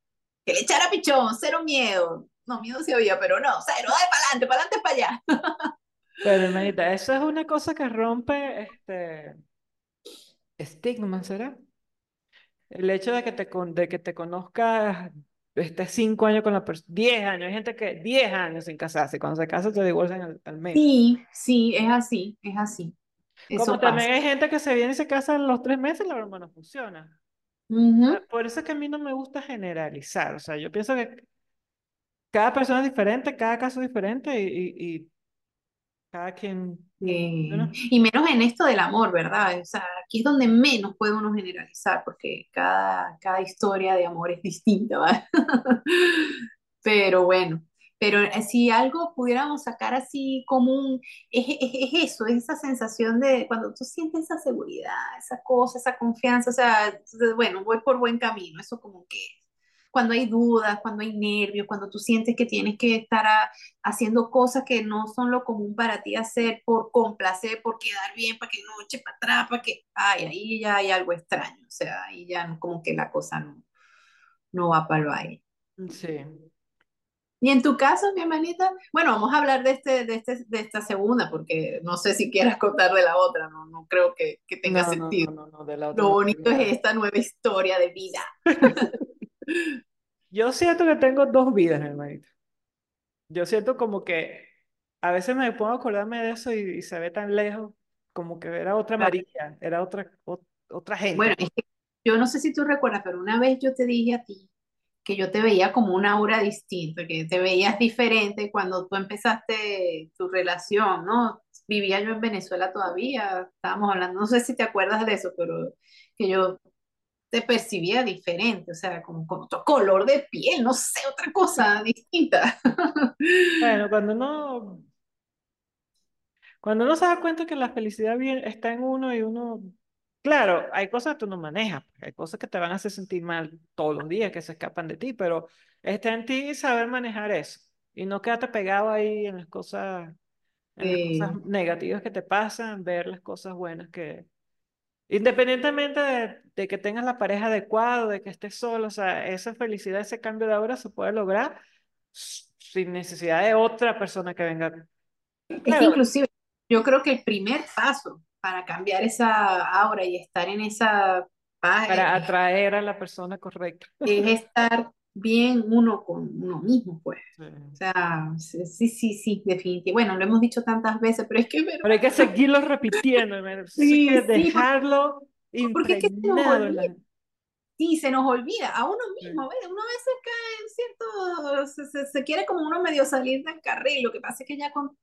Que le echara pichón, cero miedo. No, miedo sí había, pero no, cero, dale para adelante, para adelante, para allá. [LAUGHS] Pero, hermanita, eso es una cosa que rompe este estigma, ¿será? El hecho de que te, de que te conozcas estés cinco años con la persona, diez años, hay gente que diez años sin casarse, cuando se casa se divorcian al, mes. Sí, sí, es así, es así. Como también hay gente que se viene y se casa en los tres meses, la broma no funciona. Por eso es que a mí no me gusta generalizar, o sea, yo pienso que cada persona es diferente, cada caso es diferente y, y cada quien... Y menos en esto del amor, ¿verdad? O sea, aquí es donde menos puede uno generalizar, porque cada, cada historia de amor es distinta, ¿verdad? [LAUGHS] Pero bueno, pero eh, si algo pudiéramos sacar así común, es, es, eso, es esa sensación de cuando tú sientes esa seguridad, esa cosa, esa confianza, o sea, bueno, voy por buen camino, eso como que cuando hay dudas, cuando hay nervios, cuando tú sientes que tienes que estar haciendo cosas que no son lo común para ti hacer por complacer, por quedar bien, para que no eche para atrás, para que, ay, ahí ya hay algo extraño, o sea, ahí ya como que la cosa no, no va para el baile. Sí. Y en tu caso, mi hermanita, bueno, vamos a hablar de, este, de, este, de esta segunda, porque no sé si quieras contar de la otra, no, no creo que, que tenga sentido. No, no, de la otra Lo bonito es esta nueva historia de vida. [LAUGHS] Yo siento que tengo dos vidas, hermanito. Yo siento como que a veces me pongo a acordarme de eso y, se ve tan lejos, como que era otra María, era otra, otra gente. Bueno, es que yo no sé si tú recuerdas, pero una vez yo te dije a ti que yo te veía como una aura distinta, que te veías diferente cuando tú empezaste tu relación, ¿no? Vivía yo en Venezuela todavía, estábamos hablando, no sé si te acuerdas de eso, pero que yo te percibía diferente, o sea, como con otro color de piel, no sé, otra cosa distinta. [LAUGHS] Bueno, cuando no cuando uno se da cuenta que la felicidad bien está en uno y uno, claro, hay cosas que tú no manejas, pues, hay cosas que te van a hacer sentir mal todos los días, que se escapan de ti, pero está en ti saber manejar eso y no quedarte pegado ahí en las cosas, en las cosas Sí. negativas que te pasan, ver las cosas buenas que, independientemente de, de que tengas la pareja adecuada, de que estés solo, o sea, esa felicidad, ese cambio de aura se puede lograr sin necesidad de otra persona que venga. Es que inclusive yo creo que el primer paso para cambiar esa aura y estar en esa paz para atraer a la persona correcta. es estar bien uno con uno mismo, pues. Sí. O sea, sí, sí, sí, sí, definitivamente. Bueno, lo hemos dicho tantas veces, pero es que es Pero hay que seguirlo repitiendo, hermano. [LAUGHS] Eso hay Sí, que sí, dejarlo porque es que se nos la olvida, sí, se nos olvida a uno Sí. mismo, ¿ves? Uno a veces cae en cierto, se, se, se quiere como uno medio salir del carril, lo que pasa es que ya con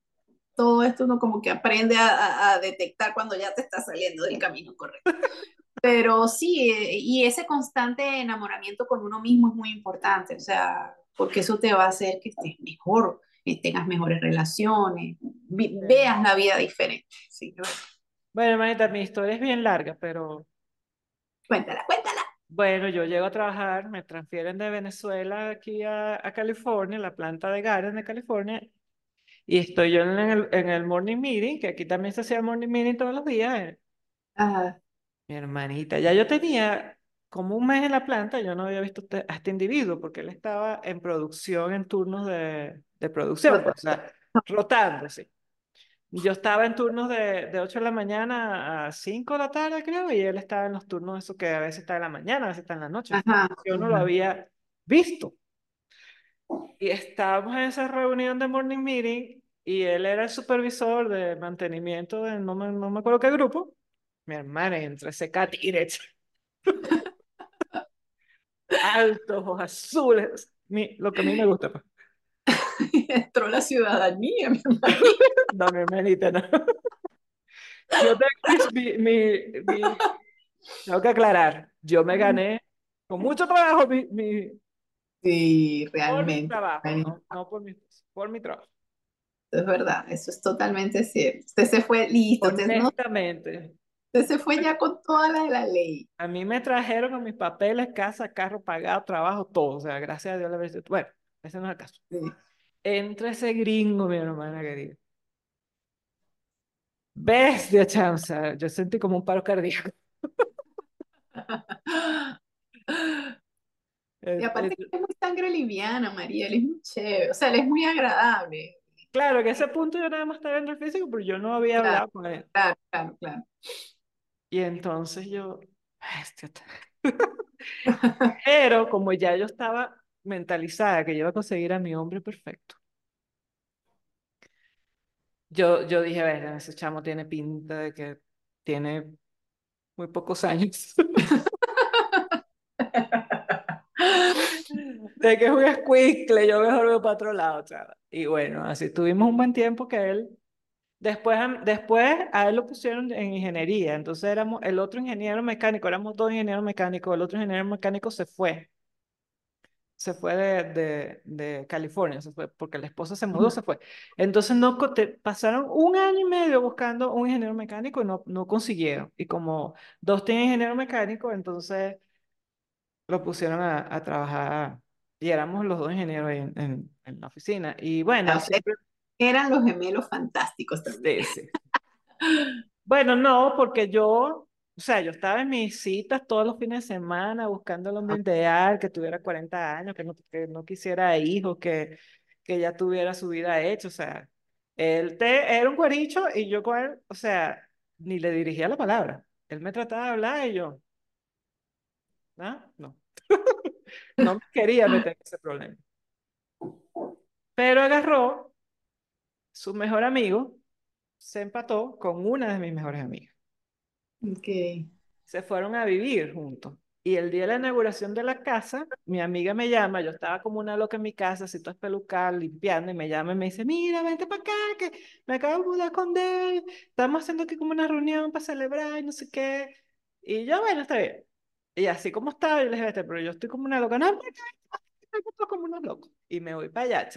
todo esto uno como que aprende a, a, a detectar cuando ya te está saliendo del camino correcto. Pero sí, eh, y ese constante enamoramiento con uno mismo es muy importante, o sea, porque eso te va a hacer que estés mejor, que tengas mejores relaciones, Sí. veas la vida diferente. Sí, ¿no? Bueno, hermanita, mi historia es bien larga, pero cuéntala, cuéntala. bueno, yo llego a trabajar, me transfieren de Venezuela aquí a, a California, la planta de Garden de California, y estoy yo en el, en el morning meeting, que aquí también se hacía morning meeting todos los días. eh, Ah, Mi hermanita, ya yo tenía como un mes en la planta, yo no había visto este- a este individuo porque él estaba en producción, en turnos de, de producción, o sea, rotando, sí. Yo estaba en turnos de, de 8 de la mañana a 5 de la tarde, creo, y él estaba en los turnos, eso que a veces está en la mañana, a veces está en la noche. ajá, Yo no lo había visto. Y estábamos en esa reunión de morning meeting y él era el supervisor de mantenimiento de no me, no me acuerdo qué grupo. Mi hermana, entre ese catire, [LAUGHS] altos, ojos azules, mi- lo que a mí me gusta. pues. [LAUGHS] Entró la ciudadanía, mi hermano. [LAUGHS] No, mi hermanita, no. Yo tengo mis- mi, mi, mi- tengo que aclarar, yo me gané con mucho trabajo mi, mi, Sí, por mi realmente. trabajo, no, no por mi, por mi trabajo. Es verdad, eso es totalmente cierto. Usted se fue listo, usted, no, Honestamente, usted se fue ya con toda la de la ley. a mí me trajeron con mis papeles, casa, carro pagado, trabajo, todo. O sea, gracias a Dios la verdad. Bueno, ese no es el caso. Sí. Entre ese gringo, mi hermana querida. Bestia, sea, yo sentí como un paro cardíaco. [LAUGHS] Y aparte que eh, es muy sangre liviana, María, él es muy chévere, o sea, él es muy agradable. Claro, que ese punto yo nada más estaba viendo el físico, pero yo no había Claro, hablado con él. claro, claro, claro. Y entonces yo. [LAUGHS] Pero como ya yo estaba mentalizada que yo iba a conseguir a mi hombre perfecto, yo, yo dije, ver, ese chamo tiene pinta de que tiene muy pocos años, [LAUGHS] de que es un escuincle, yo mejor veo para otro lado, chava. Y bueno, así tuvimos un buen tiempo que él, después, después a él lo pusieron en ingeniería, entonces éramos el otro ingeniero mecánico, éramos dos ingenieros mecánicos, el otro ingeniero mecánico se fue. se fue de, de, de California, se fue porque la esposa se mudó, se fue. Entonces no te- pasaron un año y medio buscando un ingeniero mecánico y no, no consiguieron. Y como dos tienen ingeniero mecánico, entonces lo pusieron a, a trabajar y éramos los dos ingenieros en, en, en la oficina. Y bueno, siempre, eran los gemelos fantásticos también. sí, sí. Bueno, no, porque yo, o sea, yo estaba en mis citas todos los fines de semana buscando el hombre ideal, que tuviera 40 años, que no, que no quisiera hijos, que, que ya tuviera su vida hecha, o sea, él te, era un guaricho y yo con él, o sea, ni le dirigía la palabra. Él me trataba de hablar y yo, ¿ah? No, [LAUGHS] no me quería meter en ese problema. Pero agarró su mejor amigo, se empató con una de mis mejores amigas. Ok. Se fueron a vivir juntos. Y el día de la inauguración de la casa, mi amiga me llama, yo estaba como una loca en mi casa, así toda espelucada, limpiando, y me llama y me dice, mira, vente para acá, que me acabo de mudar con Dave, estamos haciendo aquí como una reunión para celebrar y no sé qué. Y yo, bueno, está bien. Y así como estaba, yo le dije, pero yo estoy como una loca, no, porque estoy como unos locos. Y me voy para allá.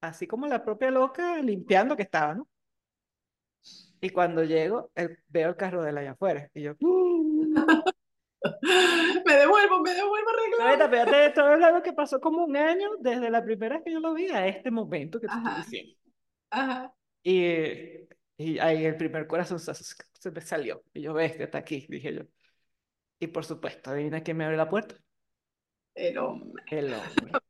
Así como la propia loca limpiando que estaba, ¿no? Y cuando llego, el- veo el carro de él allá afuera, y yo, [LAUGHS] me devuelvo, me devuelvo arreglado. Pero te estoy hablando que pasó como un año desde la primera vez que yo lo vi a este momento que te estoy Ajá, diciendo. ajá. Y, y ahí el primer corazón se, se me salió. Y yo, ves, está aquí, dije yo. Y por supuesto, adivina quién me abre la puerta. El hombre. El hombre.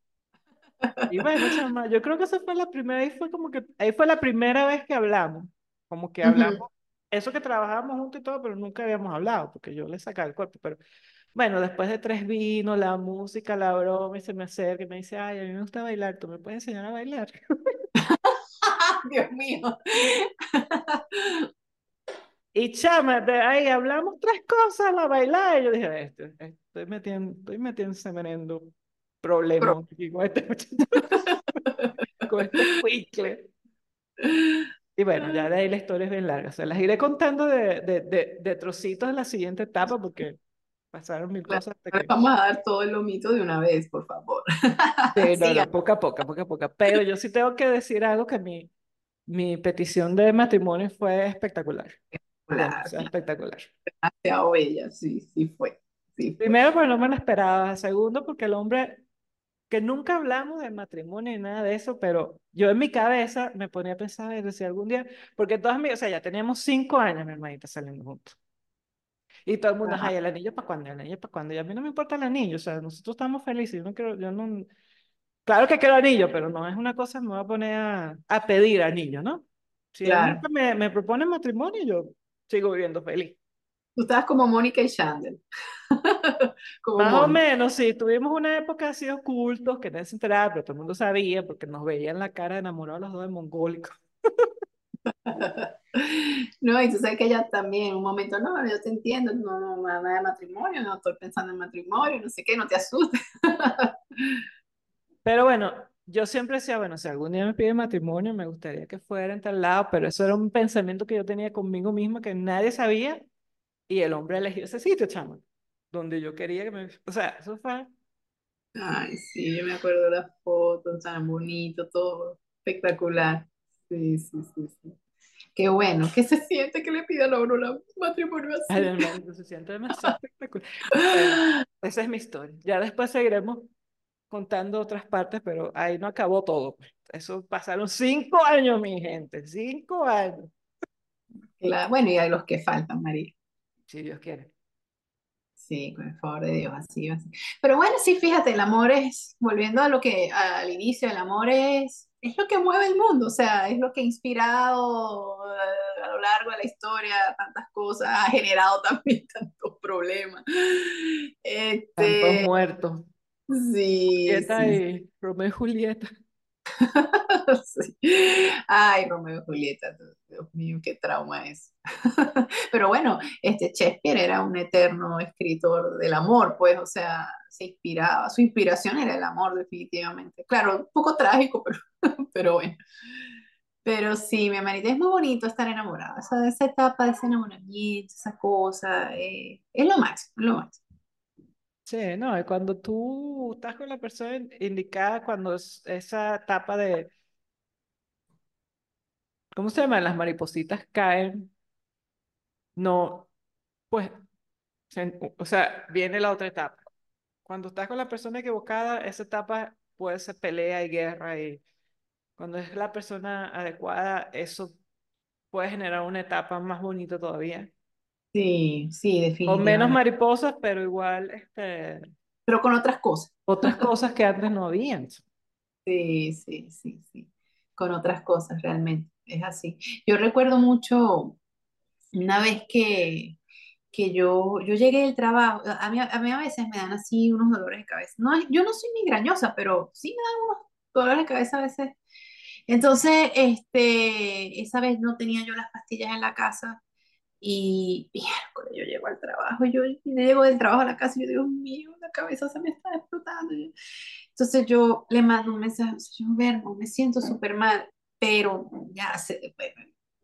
Y bueno, chama, yo creo que esa fue la primera, ahí fue como que, ahí fue la primera vez que hablamos. Como que hablamos, eso que trabajábamos juntos y todo, pero nunca habíamos hablado, porque yo le sacaba el cuerpo. Pero bueno, después de tres vinos, la música, la broma, y se me acerca y me dice, ay, a mí me gusta bailar, ¿tú me puedes enseñar a bailar? [LAUGHS] Dios mío. Y chama, de ahí hablamos tres cosas, la bailar. Y yo dije, este, estoy metiendo, estoy metiendo semerendo problemas aquí con este [LAUGHS] con este cuicle. Y bueno, ya de ahí la historia es bien larga. Se las iré contando de, de, de, de trocitos en la siguiente etapa porque pasaron mil cosas que... vamos a dar todo el lomito de una vez, por favor. [LAUGHS] Sí, no, no, [LAUGHS] poco a poco, poco a poco. Pero yo sí tengo que decir algo que mi, mi petición de matrimonio fue espectacular. Fue Claro, demasiado espectacular. demasiado bella, sí, sí fue. Sí fue. Primero, porque no me lo esperaba. Segundo, porque el hombre, que nunca hablamos de matrimonio ni nada de eso, pero yo en mi cabeza me ponía a pensar, y decía algún día, porque todas mis, o sea, ya teníamos cinco años, mi hermanita, saliendo juntos. Y todo el mundo, Ajá. ay, el anillo para cuándo, el anillo para cuándo. Y a mí no me importa el anillo, o sea, nosotros estamos felices. Yo no quiero, yo no, claro que quiero anillo, pero no es una cosa, me voy a poner a, a pedir anillo, ¿no? Si Claro. me, me propone matrimonio, yo sigo viviendo feliz. Tú estabas como Mónica y Chandler. [LAUGHS] Como Más o Mónica. menos, sí, tuvimos una época así ocultos que nadie se enteraba, pero todo el mundo sabía porque nos veían la cara enamorados los dos de mongólicos. [LAUGHS] No, y tú sabes que ella también, en un momento, no, yo te entiendo, no, no, nada de matrimonio, no estoy pensando en matrimonio, no sé qué, no te asustes. Pero bueno, yo siempre decía, bueno, si algún día me pide matrimonio, me gustaría que fuera en tal lado, pero eso era un pensamiento que yo tenía conmigo mismo que nadie sabía y el hombre eligió ese sitio, chamo, donde yo quería que me... O sea, eso fue... Ay, sí, yo me acuerdo de las fotos, tan bonito, todo espectacular. Sí, sí, sí, sí. Qué bueno, ¿qué se siente que le pidan a uno la matrimonio Ay, así? hermano, se siente demasiado [LAUGHS] espectacular. Bueno, esa es mi historia. Ya después seguiremos contando otras partes, pero ahí no acabó todo. pues. Eso pasaron cinco años, mi gente, cinco años, Claro, bueno, y hay los que faltan, María. Si Dios quiere. Sí, con el favor de Dios, así va a ser. Pero bueno, sí, fíjate, el amor es, volviendo a lo que al inicio, el amor es, es lo que mueve el mundo, o sea, es lo que ha inspirado eh, a lo largo de la historia tantas cosas, ha generado [LAUGHS] también tantos problemas. Tantos Este, muertos. sí, Julieta sí, y Romeo y Julieta. [LAUGHS] Ay, Romeo y Julieta, Dios mío, qué trauma es. [LAUGHS] Pero bueno, este Shakespeare era un eterno escritor del amor, pues, o sea, se inspiraba, su inspiración era el amor, definitivamente. Claro, un poco trágico, [LAUGHS] pero, pero bueno. Pero sí, mi hermanita, es muy bonito estar enamorada, esa, etapa de ese enamoramiento, esa cosa, eh, es lo máximo, lo máximo. Sí, no, y cuando tú estás con la persona in- indicada, cuando es esa etapa de, ¿cómo se llama? Las maripositas caen, no, pues, o sea, viene la otra etapa. Cuando estás con la persona equivocada, esa etapa puede ser pelea y guerra, y cuando es la persona adecuada, eso puede generar una etapa más bonita todavía. Sí, sí, Con menos definitivamente. mariposas, pero igual, este, Pero con otras cosas. otras [LAUGHS] cosas que antes no habían. Sí, sí, sí, sí. Con otras cosas, realmente. Es así. Yo recuerdo mucho una vez que, que yo, yo llegué del trabajo, a mí, a mí a veces me dan así unos dolores de cabeza. No, yo no soy migrañosa, pero sí me dan unos dolores de cabeza a veces. Entonces, este, esa vez no tenía yo las pastillas en la casa Y yo llego al trabajo, yo llego del trabajo a la casa y yo, Dios mío, la cabeza se me está explotando. Entonces yo le mando un mensaje, yo, Verbo, me siento súper mal, pero ya se,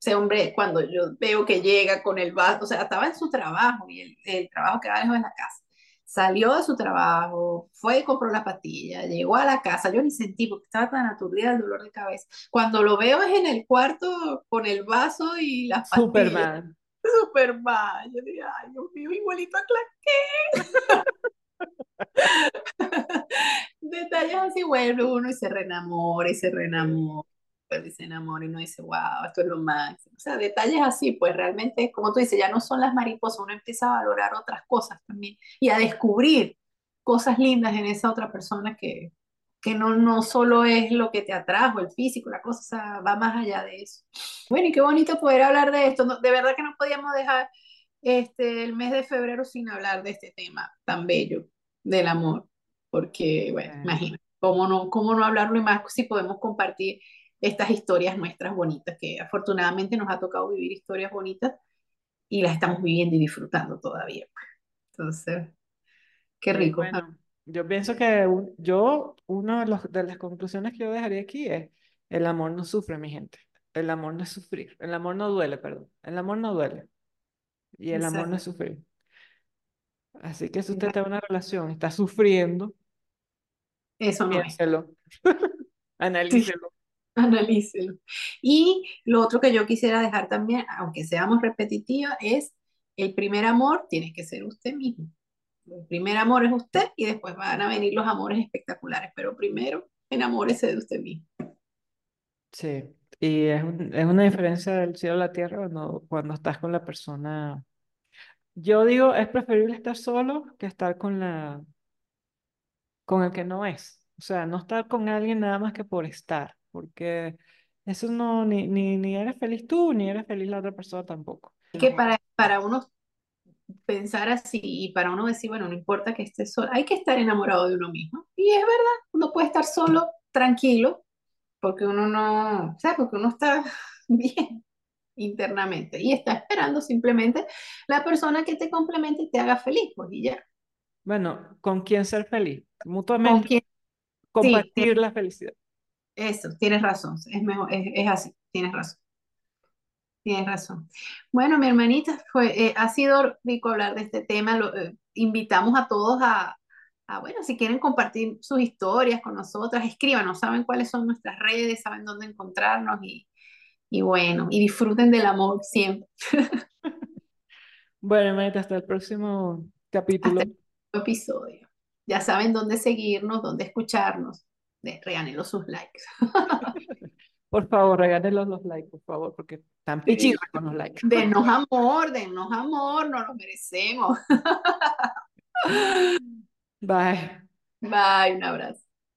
ese hombre, cuando yo veo que llega con el vaso, o sea, estaba en su trabajo y el, el trabajo que lejos en la casa. Salió de su trabajo, fue y compró la pastilla, llegó a la casa, yo ni sentí porque estaba tan aturdida el dolor de cabeza. Cuando lo veo es en el cuarto con el vaso y las pastillas. Superman. Superman. Yo dije, ay, Dios mío, igualito a Claqué. [LAUGHS] Detalles así, bueno, uno y se reenamora y se reenamora y se enamora y uno dice, wow, esto es lo máximo. O sea, detalles así, pues realmente, como tú dices, ya no son las mariposas, uno empieza a valorar otras cosas también y a descubrir cosas lindas en esa otra persona que, que no, no solo es lo que te atrajo, el físico, la cosa, o sea, va más allá de eso. Bueno, y qué bonito poder hablar de esto. de verdad que no podíamos dejar este, el mes de febrero sin hablar de este tema tan bello del amor, porque, bueno, imagínate, ¿cómo no, cómo no hablarlo y más si podemos compartir estas historias nuestras bonitas, que afortunadamente nos ha tocado vivir historias bonitas y las estamos viviendo y disfrutando todavía. Entonces, qué rico. Yo pienso que yo, una de, de las conclusiones que yo dejaría aquí es, el amor no sufre, mi gente. El amor no es sufrir. El amor no duele, perdón. El amor no duele. Y el amor no es sufrir. Así que si usted tiene una relación, está sufriendo, eso no piénselo. [LAUGHS] Analícelo. [LAUGHS] Analícelo. Y lo otro que yo quisiera dejar también, aunque seamos repetitivas, es el primer amor tiene que ser usted mismo. El primer amor es usted y después van a venir los amores espectaculares, pero primero enamórese de usted mismo. Sí, y es, es una diferencia del cielo a la tierra cuando, cuando estás con la persona. Yo digo, es preferible estar solo que estar con la con el que no es. O sea, no estar con alguien nada más que por estar porque eso no, ni, ni, ni eres feliz tú, ni eres feliz la otra persona tampoco. Que para, para uno pensar así y para uno decir, bueno, no importa que esté solo, hay que estar enamorado de uno mismo. Y es verdad, uno puede estar solo, tranquilo, porque uno no, o sea, porque uno está [LAUGHS] bien internamente y está esperando simplemente la persona que te complemente y te haga feliz, pues y ya. Bueno, ¿con quién ser feliz? Mutuamente. Compartir la felicidad. Eso, tienes razón, es mejor, es, así, tienes razón. Tienes razón. Bueno, mi hermanita, fue, eh, ha sido rico hablar de este tema. Lo, eh, invitamos a todos a, bueno, si quieren compartir sus historias con nosotras, escríbanos, saben cuáles son nuestras redes, saben dónde encontrarnos y, y bueno, y disfruten del amor siempre. [LAUGHS] bueno, hermanita, hasta el próximo capítulo. Hasta el próximo episodio. Ya saben dónde seguirnos, dónde escucharnos regálenlo sus likes. [LAUGHS] Por favor, regálenlos los likes, por favor, porque están pichitos con los likes. Denos amor, denos amor, no lo merecemos. Bye. Bye, un abrazo.